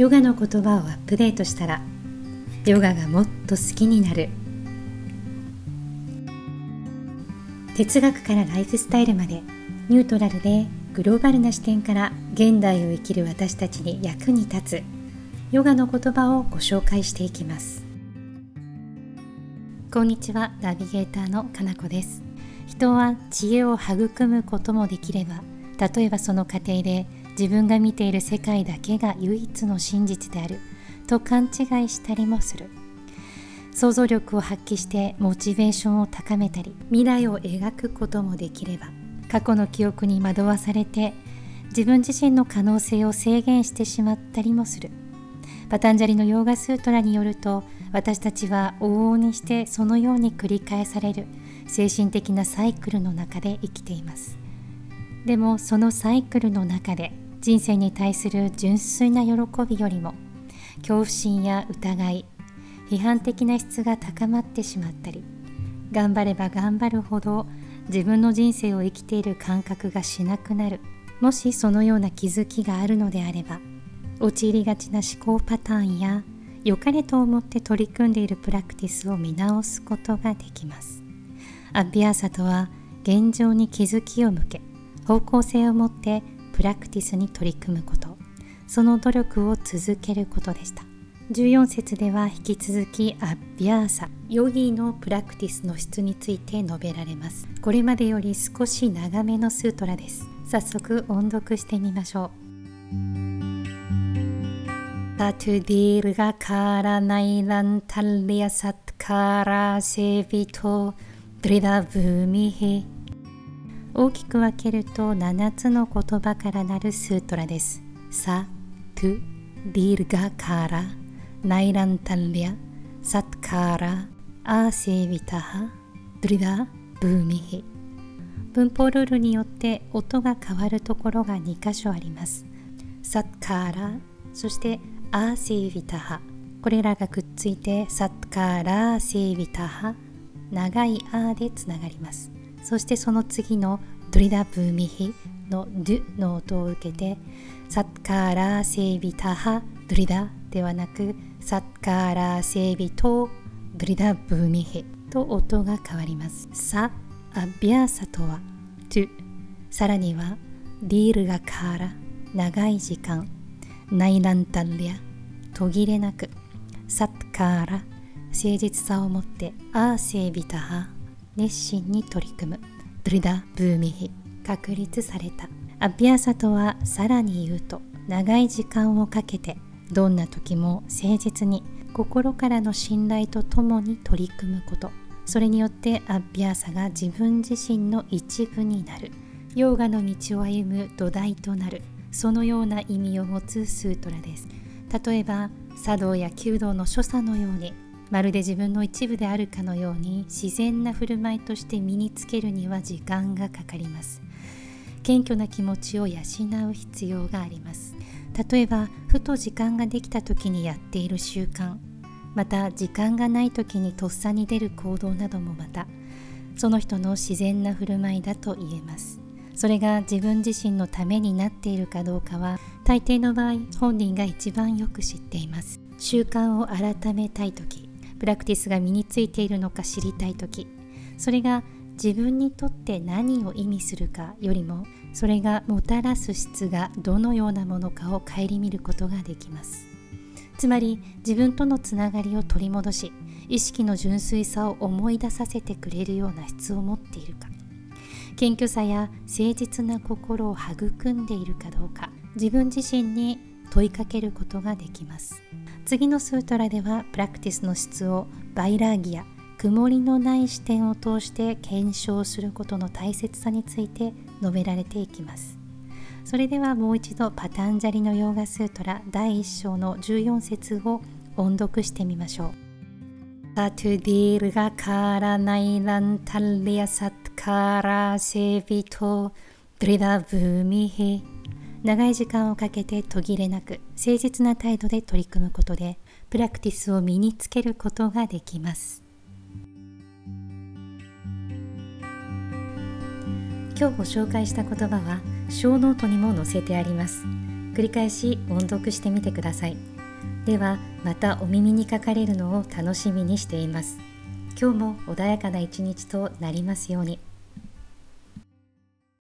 ヨガの言葉をアップデートしたらヨガがもっと好きになる。哲学からライフスタイルまでニュートラルでグローバルな視点から現代を生きる私たちに役に立つヨガの言葉をご紹介していきます。こんにちはナビゲーターのかなこです。人は知恵を育むこともできれば例えばその過程で自分が見ている世界だけが唯一の真実である。と勘違いしたりもする。想像力を発揮してモチベーションを高めたり未来を描くこともできれば過去の記憶に惑わされて自分自身の可能性を制限してしまったりもする。パタンジャリのヨーガスートラによると私たちは往々にしてそのように繰り返される精神的なサイクルの中で生きています。でもそのサイクルの中で人生に対する純粋な喜びよりも恐怖心や疑い批判的な質が高まってしまったり頑張れば頑張るほど自分の人生を生きている感覚がしなくなるもしそのような気づきがあるのであれば陥りがちな思考パターンや良かれと思って取り組んでいるプラクティスを見直すことができます。アッビアーサとは現状に気づきを向け方向性を持ってプラクティスに取り組むこと。その努力を続けることでした。14節では引き続きアッビアーサ。ヨギのプラクティスの質について述べられます。これまでより少し長めのスートラです。早速音読してみましょう。サトゥディルガカラナイランタリアサトカラセビト。ドリダブミヘ大きく分けると7つの言葉からなるスートラです。サトゥディルガカーラナイランタンリアサトカーラアーセビタハドリダブーミヘ文法ルールによって音が変わるところが2箇所あります。サッカーラそしてアーセービタハこれらがくっついてサッカーラーセービタハ長いアーでつながります。そしてその次のドリダブーミヒのドゥの音を受けてサッカーラーセービタハドリダではなくサッカーラーセービトドリダブーミヒと音が変わります。サアビアサとはトゥ。さらにはディールがカーラ長い時間ナイランタリア途切れなくサッカーラ誠実さを持ってアーセービタハ熱心に取り組む。ドリダ・ブーミヒ確立された。アビアサとはさらに言うと長い時間をかけてどんな時も誠実に心からの信頼とともに取り組むこと。それによってアビアサが自分自身の一部になる。ヨーガの道を歩む土台となる。そのような意味を持つスートラです。例えば茶道や弓道の所作のようにまるで自分の一部であるかのように自然な振る舞いとして身につけるには時間がかかります。謙虚な気持ちを養う必要があります。例えばふと時間ができた時にやっている習慣また時間がない時にとっさに出る行動などもまたその人の自然な振る舞いだと言えます。それが自分自身のためになっているかどうかは大抵の場合本人が一番よく知っています。習慣を改めたい時プラクティスが身についているのか知りたい時それが自分にとって何を意味するかよりもそれがもたらす質がどのようなものかを顧みることができます。つまり自分とのつながりを取り戻し意識の純粋さを思い出させてくれるような質を持っているか。謙虚さや誠実な心を育んでいるかどうか自分自身に問いかけることができます。次のスートラではプラクティスの質をバイラーギア曇りのない視点を通して検証することの大切さについて述べられていきます。それではもう一度パタンジャリのヨーガスートラ第1章の14節を音読してみましょう sa tu dīrghakāla nairantarya satkārāsevito dṛḍhabhūmiḥ 長い時間をかけて途切れなく誠実な態度で取り組むことでプラクティスを身につけることができます。今日ご紹介した言葉はショーノートにも載せてあります。繰り返し音読してみてください。ではまたお耳にかかれるのを楽しみにしています。今日も穏やかな一日となりますように。